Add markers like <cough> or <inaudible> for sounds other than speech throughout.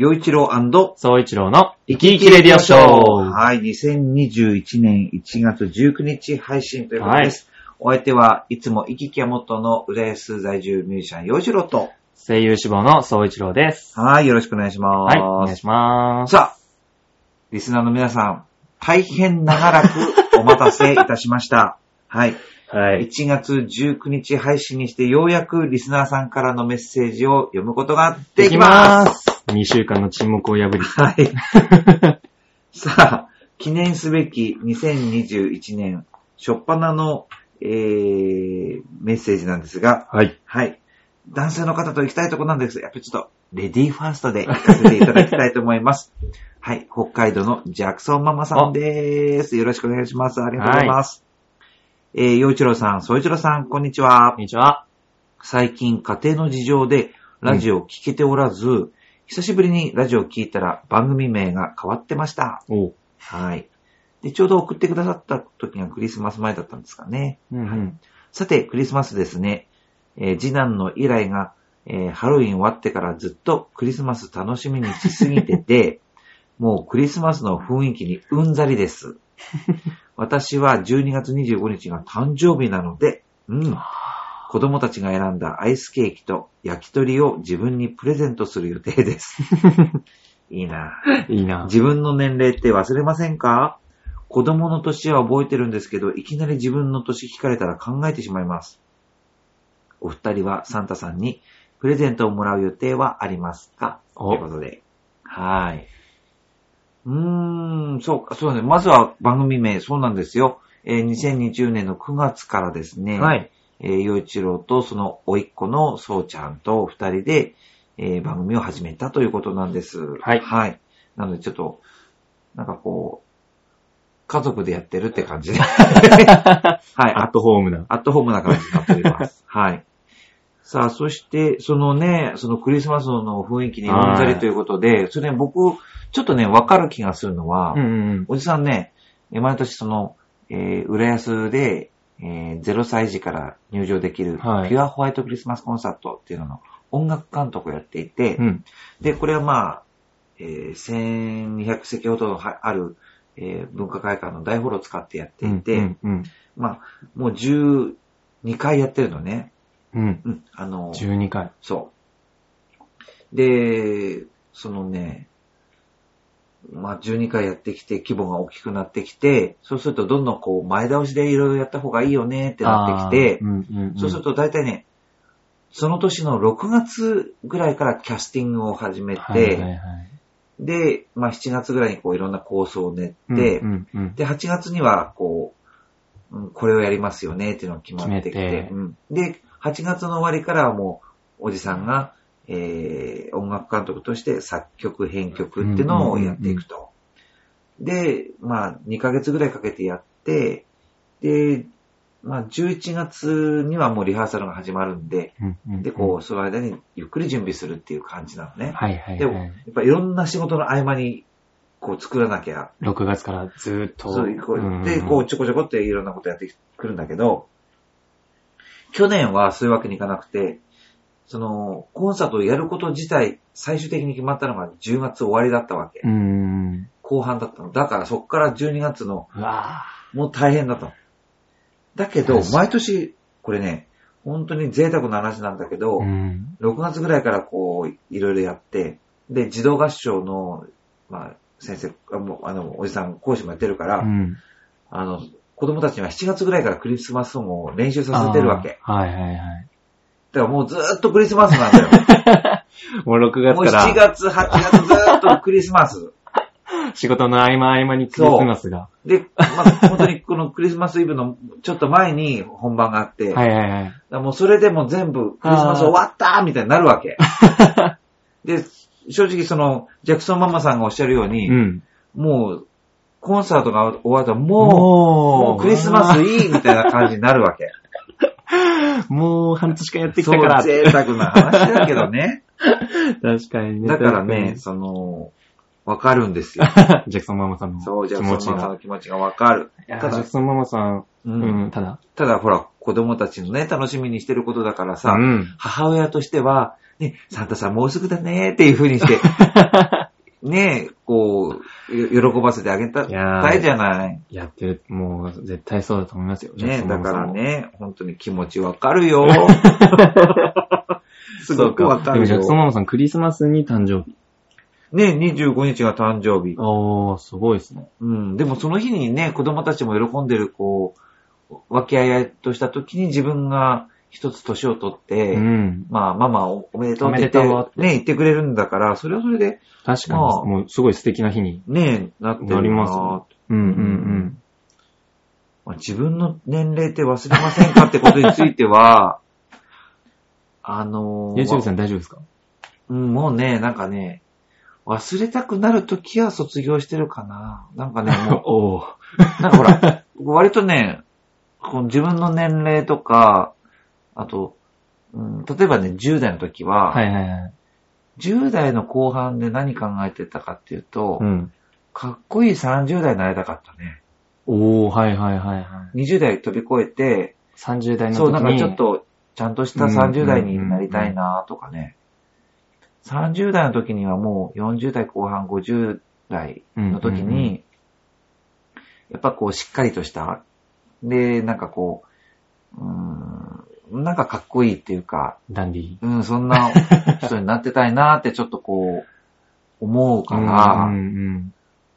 洋一郎総一郎の生き生きレディオショー。はい、2021年1月19日配信ということです。お相手はいつも生き生きやもとの浦安在住ミュージシャン洋一郎と、声優志望の総一郎です。はい、よろしくお願いします。はい、お願いします。さあ、リスナーの皆さん、大変長らくお待たせいたしました。<laughs> はい。は。1月19日配信にしてようやくリスナーさんからのメッセージを読むことができます。す。2週間の沈黙を破り。はい。<laughs> さあ、記念すべき2021年初っ端の、えー、メッセージなんですが、はい。はい。男性の方と行きたいとこなんですが、やっぱりちょっと、レディーファーストで行かせていただきたいと思います。<laughs> はい。北海道のジャクソンママさんです。よろしくお願いします。ありがとうございます。えー、洋一郎さん、総一郎さん、こんにちはこん。にちは。最近家庭の事情でラジオを聞けておらず、久しぶりにラジオを聞いたら番組名が変わってました。おう。はい。で、ちょうど送ってくださった時がクリスマス前だったんですかね。うんうん。さて、クリスマスですね。えー次男の依頼が、えーハロウィン終わってからずっとクリスマス楽しみにしすぎてて、<laughs> もうクリスマスの雰囲気にうんざりです。<laughs> 私は12月25日が誕生日なので、うん。子供たちが選んだアイスケーキと焼き鳥を自分にプレゼントする予定です。<laughs> いいな。いいな。自分の年齢って忘れませんか？子供の年は覚えてるんですけど、いきなり自分の年聞かれたら考えてしまいます。お二人はサンタさんにプレゼントをもらう予定はありますか？おということで。はい。うーん、そうか、そうだね。まずは番組名、そうなんですよ。えー2020年の9月からですね、はい。えー、洋一郎とその甥っ子のそうちゃんと二人で、えー番組を始めたということなんです。はいはい。なのでちょっと、なんかこう、家族でやってるって感じで。<laughs> はい。アットホームな。アットホームな感じになっております。<laughs> はい。さあ、そして、そのね、そのクリスマスの雰囲気にうんざりということで、それね、僕、ちょっとね、わかる気がするのは、うんうん。おじさんね、え毎年その、えー、浦安で、えー0歳児から入場できる、はいピュアホワイトクリスマスコンサートっていうのの音楽監督をやっていて、うん。で、これはまあ、えー1200席ほどはある、えー文化会館の大ホールを使ってやっていて、うんうんまあ、もう12回やってるのね。うん。うん。うん、あの、12回。そう。で、そのね、まあ、12回やってきて、規模が大きくなってきて、そうするとどんどんこう、前倒しでいろいろやった方がいいよねってなってきてうんうんうん。そうすると大体ね、その年の6月ぐらいからキャスティングを始めて、はいはいはい。で、まあ7月ぐらいにこういろんな構想を練って、うんうんうん。で、8月にはこう、うんこれをやりますよねっていうのが決まってきて、てうんで、8月の終わりからはもう、おじさんが、えー、音楽監督として作曲、編曲っていうのをやっていくと。で、まあ、2ヶ月ぐらいかけてやって、で、まあ、11月にはもうリハーサルが始まるんで、うんうんうんで、こう、その間にゆっくり準備するっていう感じなのね。はいはいでも、やはい。っぱいろんな仕事の合間に、こう作らなきゃ6月からずーっと。そう、こうんで、こう、ちょこちょこっていろんなことやってくるんだけど、去年はそういうわけにいかなくて、その、コンサートをやること自体、最終的に決まったのが10月終わりだったわけ。うーん。後半だったの。だからそっから12月の、うわもう大変だと。だけど毎年、これね、本当に贅沢な話なんだけど、ーうん。6月ぐらいからこう、いろいろやって、で、児童合唱の、まあ、先生、あもうあの、おじさん講師もやってるから、うん。あの、子供たちには7月ぐらいからクリスマスソングを練習させてるわけ。はいはいはい。だからもうずーっとクリスマスなんだよ。<laughs> もう6もう月から7月、8月ずーっとクリスマス。<laughs> 仕事の合間合間にクリスマスが。で、まあ、本当にこのクリスマスイブのちょっと前に本番があって、はいはいはい。だからもうそれでもう全部クリスマス終わったみたいになるわけ。<laughs> で、正直その、ジャクソンママさんがおっしゃるように、うん。もう、コンサートが終わったらもう、ももうクリスマスいいみたいな感じになるわけ。<laughs> もう半年間やってきそうたから。、贅沢な話だけどね。<laughs> 確かにね。だからね、その、わかるんですよ。<laughs> ジャクソンママさんのそう、じゃあ、気持ちそのママさんのが。気持ちがわかる。ただジャクソンママさん、う。うんん、ただ。ただ、ほら、子供たちのね、楽しみにしてることだからさ、うん。母親としては、ね、サンタさんもうすぐだねっていう風にして、ね、こう、よ喜ばせてあげたたいじゃない。やってる、もう絶対そうだと思いますよ。ね、だからね。ね、本当に気持ちわかるよ。<laughs> すごくわかるよでもジャクソ。ンママさん、クリスマスに誕生日。ね、25日が誕生日。おー、すごいですね。うん。でもその日にね、子供たちも喜んでる、こう、和気あいあいとした時に自分が一つ年を取って、うん。まあ、ママおおめでとうって言ってね、言ってくれるんだから、それはそれで、確かに、まあもうすごい素敵な日に。ね、なってるななりますねうんうんまあ自分の年齢って忘れませんかってことについては、<laughs> あのうん。YouTube さん大丈夫ですか？うん、もうね、なんかね、忘れたくなるときは卒業してるかな。なんかね、<laughs> も。う、なんかほら、割とね、この自分の年齢とか、あと、うん、例えばね、10代の時は、はいはいはい。10代の後半で何考えてたかっていうと、うん。かっこいい30代になりたかったね。おー、はいはいはいはい。20代飛び越えて、30代の時に。そう、なんかちょっと、ちゃんとしたうん30代になりたいなとかね。30代の時にはもう40代後半50代の時うんうんうに、やっぱこうしっかりとした、で、なんかこう、うーん、なんかかっこいいっていうか、ダンディー。うん、そんな <laughs> 人になってたいなってちょっとこう、思うから、うんうん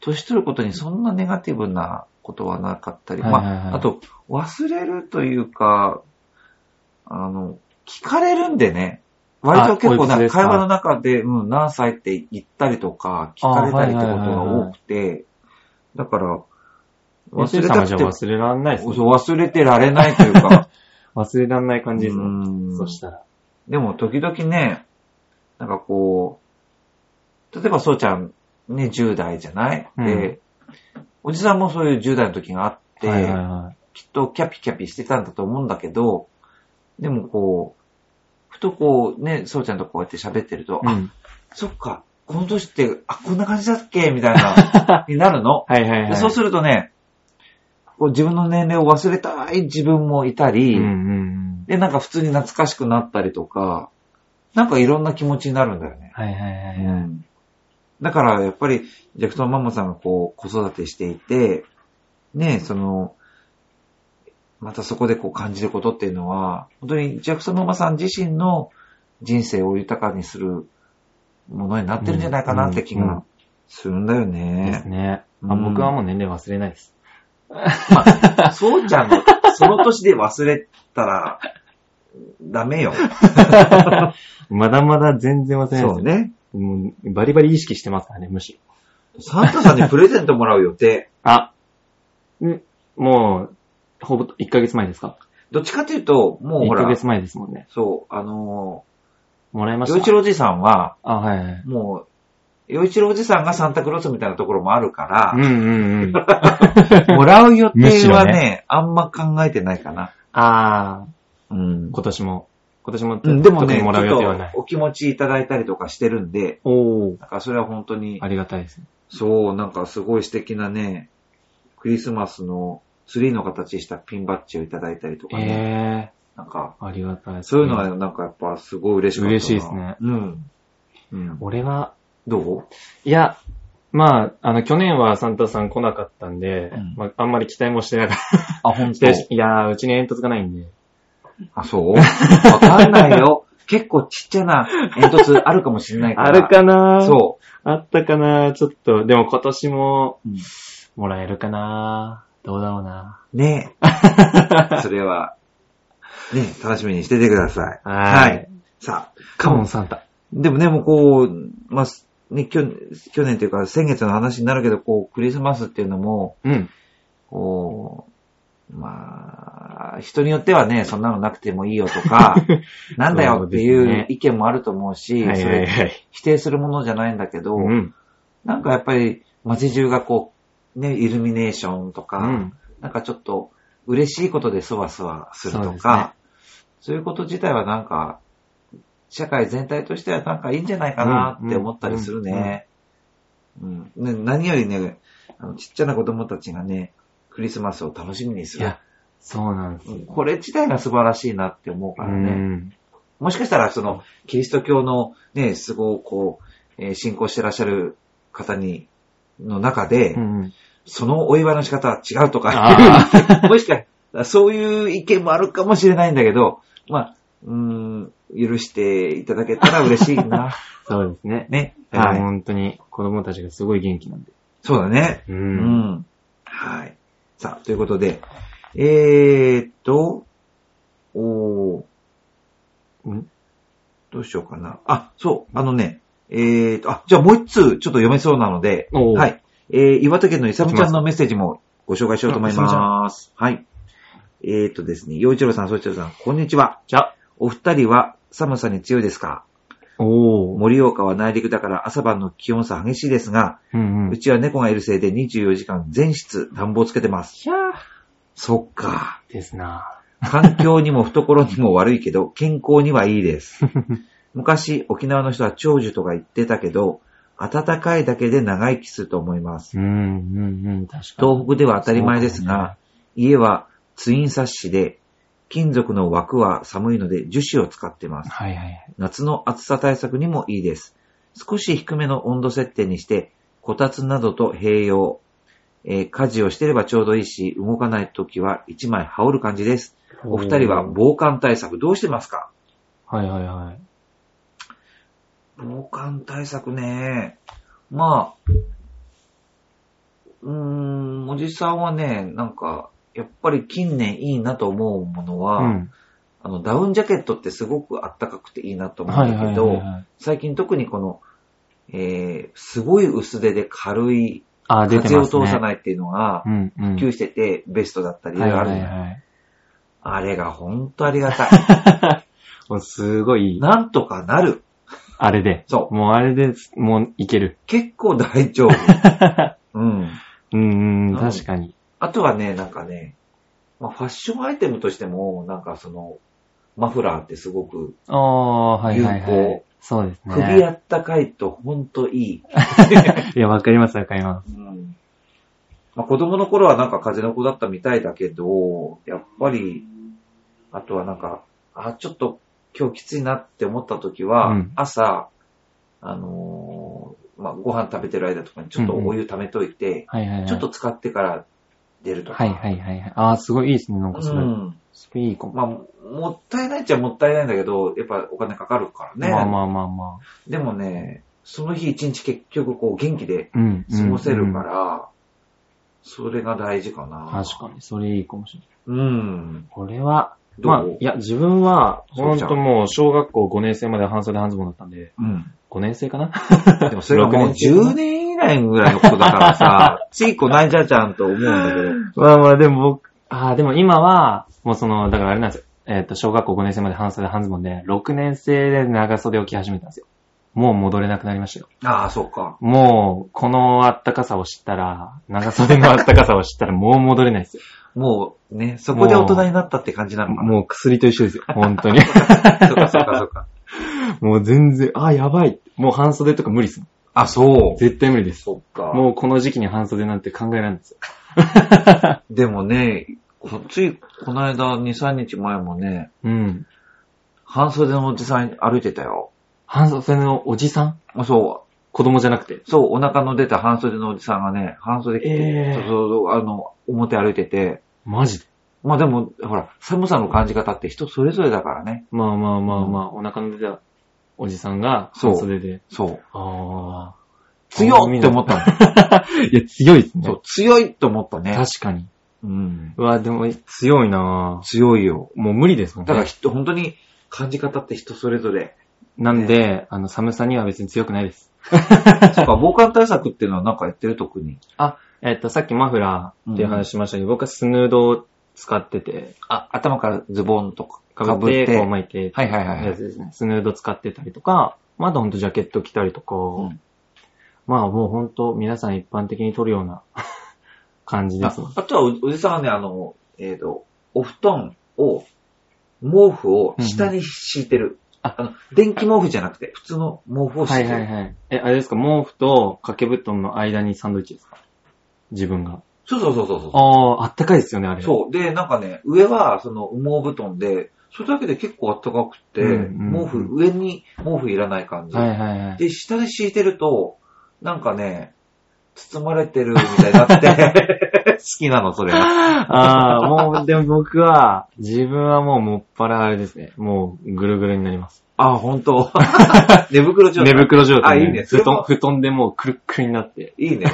年取ることにそんなネガティブなことはなかったり、はいはいはいまあ、あと、忘れるというか、あの、聞かれるんでね、割と結構会話の中で、うん、何歳って言ったりとか、聞かれたりってことが多くて、だから、忘忘れたくて、忘れらんないね。忘れてられないというか、忘れらんない感じですね。うんそしたら。でも時々ね、なんかこう、例えばそうちゃんね、10代じゃない、で、おじさんもそういう10代の時があって、はいはいはい。きっとキャピキャピしてたんだと思うんだけど、でもこう、ふとこうね、そうちゃんとこうやって喋ってると、あ、うん。そっか、この年って、あ、こんな感じだっけ？みたいな、<laughs> になるの？はいはいはい。でそうするとね、自分の年齢を忘れたい自分もいたり、うんうんで、なんか普通に懐かしくなったりとか、なんかいろんな気持ちになるんだよね。はいはいはいはい。うんだから、やっぱり、ジャクソンママさんがこう、子育てしていて、ね、その、またそこでこう感じることっていうのは、本当にジャクソンママさん自身の人生を豊かにするものになってるんじゃないかなって気うんうんがするんだよですね。ね。あうん僕はもう年齢忘れないです。そうちゃんの、その年で忘れたら、ダメよ。<laughs> まだまだ全然忘れないです。そう。ね。もうバリバリ意識してますからね、むしろ。サンタさんにプレゼントもらう予定。あ、ん？もう、ほぼ1ヶ月前ですか？どっちかっていうと、もう ?1 ほら、ヶ月前ですもんね。そう、あのー、もらいました。洋一郎おじさんは、あ、はいはい。もう、洋一郎おじさんがサンタクロースみたいなところもあるかうんうんうん。ら、もらう予定はね、ろねあんま考えてないかな。あうんー、。今年も。今年も、うんでもね、もらう予定はないと。お気持ちいただいたりとかしてるんで、おー、だからそれは本当にあ、りがたいですね。そう、なんかすごい素敵なね、クリスマスのツリーの形したピンバッジをいただいたりとかね、えなんか、ー、ありがたいです、そういうのはなんかやっぱすごい嬉しかったな。嬉しいですねうん。うん。俺は、どう？いや、まあ、あの、去年はサンタさん来なかったんで、うんまあ、あんまり期待もしてなかっあ、本た。<laughs> いやー、うちに煙突がないんで。あ、そう？わかんないよ。<laughs> 結構ちっちゃな煙突あるかもしれないから。あるかな？そあったかな？ちょっと、でも今年も、もらえるかな？どうだろうなねえ。<laughs> それは、ね楽しみにしててください。はい。さあ、カモンサンタ。でもね、もうこう、まあ、ね、去去年というか先月の話になるけど、こう、クリスマスっていうのも、うん。こう、まあ、人によってはね、そんなのなくてもいいよとか、<laughs> なんだよっていそう意見もあると思うし。否定するものじゃないんだけど、うん。なんかやっぱり街中がこう、ね、イルミネーションとか、うん。なんかちょっと嬉しいことでそわそわするとそうねか、そういうこと自体はなんか、社会全体としてはなんかいいんじゃないかなって思ったりするね。うんね何よりね、あのちっちゃな子供たちがね、クリスマスを楽しみにするいや。、そうなんです。うんこれ自体が素晴らしいなって思うからうね。ん。もしかしたら、その、キリスト教のね、すごくこう、えー信仰してらっしゃる方に、の中で、うんうん。そのお祝いの仕方は違うとかあ、<laughs> もしかしたらそういう意見もあるかもしれないんだけど、まあ、うーん、許していただけたら嬉しいな。<laughs> そうですね。ね。はい。本当に子供たちがすごい元気なんで。そうだね。う。うんん。はい。さあ、ということで、えーっと、おー、うん？どうしようかな。あ、そう、あのね、えーっと、あ、じゃあもう一通ちょっと読めそうなので、はい。えー、岩手県のイサムちゃんのメッセージもご紹介しようと思います。はい。えーっとですね、洋一郎さん、そちらさん、こんにちは。じゃあ、お二人は寒さに強いですか？おー。盛岡は内陸だから朝晩の気温差激しいですが、うんう。うんちは猫がいるせいで24時間全室暖房つけてます。ひゃー。そっか。ですな環境にも懐にも悪いけど、健康にはいいです。<laughs> 昔、沖縄の人は長寿とか言ってたけど、暖かいだけで長生きすると思います。うん、うん、うん、確かに。東北では当たり前ですが、家はツインサッシで、金属の枠は寒いので樹脂を使ってます。はいはいはい。夏の暑さ対策にもいいです。少し低めの温度設定にして、こたつなどと併用。えー家事をしてればちょうどいいし、動かないときは一枚羽織る感じです。お二人は防寒対策どうしてますか？はいはいはい。防寒対策ね。まあ、うーん、おじさんはね、なんか、やっぱり近年いいなと思うものは、うん。あの、ダウンジャケットってすごくあったかくていいなと思うはいはいんだけど、はいはい。最近特にこの、えー、すごい薄手で軽い、あ、出て風を。通さないっていうのが。普及してて、ベストだったり、あるじゃないはいはい。あれがほんとありがたい。<laughs> もうすごい、なんとかなる。あれで。そう。もうあれで、もういける。結構大丈夫。<laughs> うん。うん、うん確かに。あとはね、なんかね、まあ、ファッションアイテムとしても、なんかその、マフラーってすごく、ああ、はいはい有はい効。そうですね。首あったかいとほんといい。<laughs> いや、わかりますわかります。うんまあ、子供の頃はなんか風の子だったみたいだけど、やっぱり、あとはなんか、あ、ちょっと今日きついなって思った時は、うん朝、あのーまあ、ご飯食べてる間とかにちょっとお湯溜めといて。ちょっと使ってから出るとか。はいはいはいはい。ああ、すごいいいですね、なんかそれ。うん。それいいかも。まあ、もったいないっちゃもったいないんだけど、やっぱお金かかるからね。まあまあまあまあ。でもね、その日一日結局こう元気でうん。過ごせるかうんら、それが大事かな。確かに、それいいかもしれない。うん。これは、まあ、いや、自分は、ほんともう、小学校5年生まで半袖半ズボンだったんで、うん。5年生かな？<laughs> でもそれがもう六年生10年以内ぐらいのことだからさ、<laughs> ついこないじゃじゃんと思うんだけど。まあまあ、でも僕、ああ、でも今は、もうその、だからあれなんですよ。えっ、と、小学校5年生まで半袖半ズボンで、6年生で長袖を着始めたんですよ。もう戻れなくなりましたよ。ああ、そうか。もう、このあったかさを知ったら、長袖のあったかさを知ったらもう戻れないですよ。もうね、そこで大人になったって感じなのかな。もう薬と一緒ですよ。本当に。<laughs> そうかそうかそうか。<laughs> もう全然、あ、やばい。もう半袖とか無理ですもん。あ、そう。絶対無理です。そっか。もうこの時期に半袖なんて考えられないんですよ。<laughs> でもね、こついこの間2、3日前もね、うん。半袖のおじさん歩いてたよ。半袖のおじさん？あそ子供じゃなくて？う、そう、お腹の出た半袖のおじさんがね、半袖着て、えーそうそう、あの、表歩いてて、マジで？まあでも、ほら、寒さの感じ方って人それぞれだからね。まあまあまあまあ、お腹の出たおじさんがそう半袖で。そう。ああ。強っって思ったの。<laughs> いや、強いですねそう。、強いと思ったね。確かに。うん。うわ、でも強いなぁ強いよ。もう無理ですもんね。だから人、本当に感じ方って人それぞれ。なんで、あの、寒さには別に強くないです。<laughs> そうか、防寒対策っていうのはなんかやってる特に。あ、えっと、さっきマフラーっていう話しましたけど、僕はスヌードを使ってて、あ、頭からズボンとかかぶって、こう巻いて、はいはいはいはい。スヌード使ってたりとか、まだほんとジャケット着たりとか、うんまあもうほんと皆さん一般的に取るような <laughs> 感じです。ああとはお、おじさんはね、あの、えっ、と、お布団を、毛布を下に敷いてる。ああの、電気毛布じゃなくて、普通の毛布をはい敷いてる。はいはい。え、あれですか、毛布と掛け布団の間にサンドイッチですか？自分が。そうそうそうそうそう。ああ、あったかいですよね、あれ。そう。で、なんかね、上は、その、羽毛布団で、それだけで結構暖かくて、うんうんうん毛布、上に毛布いらない感じ。はいはいはい。で、下で敷いてると、なんかね、包まれてるみたいになって、<laughs> 好きなの、それが。ああ、もう、でも僕は、自分はもうもっぱらあれですね。もう、ぐるぐるになります。あ、本当？<laughs> 寝袋状寝態。袋状態であいいね布団、布団でもうくるっくるになって。いいね。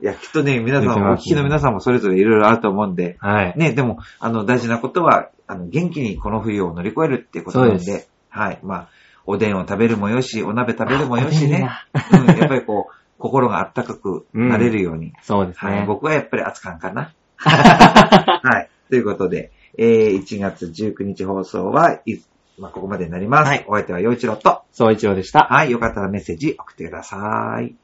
いや、きっとね、皆さん、寝てますねお聞きの皆さんもそれぞれいろいろあると思うんで、はい。ね、でも、あの、大事なことは、あの、元気にこの冬を乗り越えるっていうことなんで、ではい。まあ、おでんを食べるもよし、お鍋食べるもよしね。あうん、やっぱりこう、心があったかくなれるように。<laughs> そうですはい。ね。僕はやっぱり熱燗かな。<laughs> はい。ということで、えー、1月19日放送は、いまあ、ここまでになります。はいお相手は陽一郎と、そう一応でした。はい。よかったらメッセージ送ってください。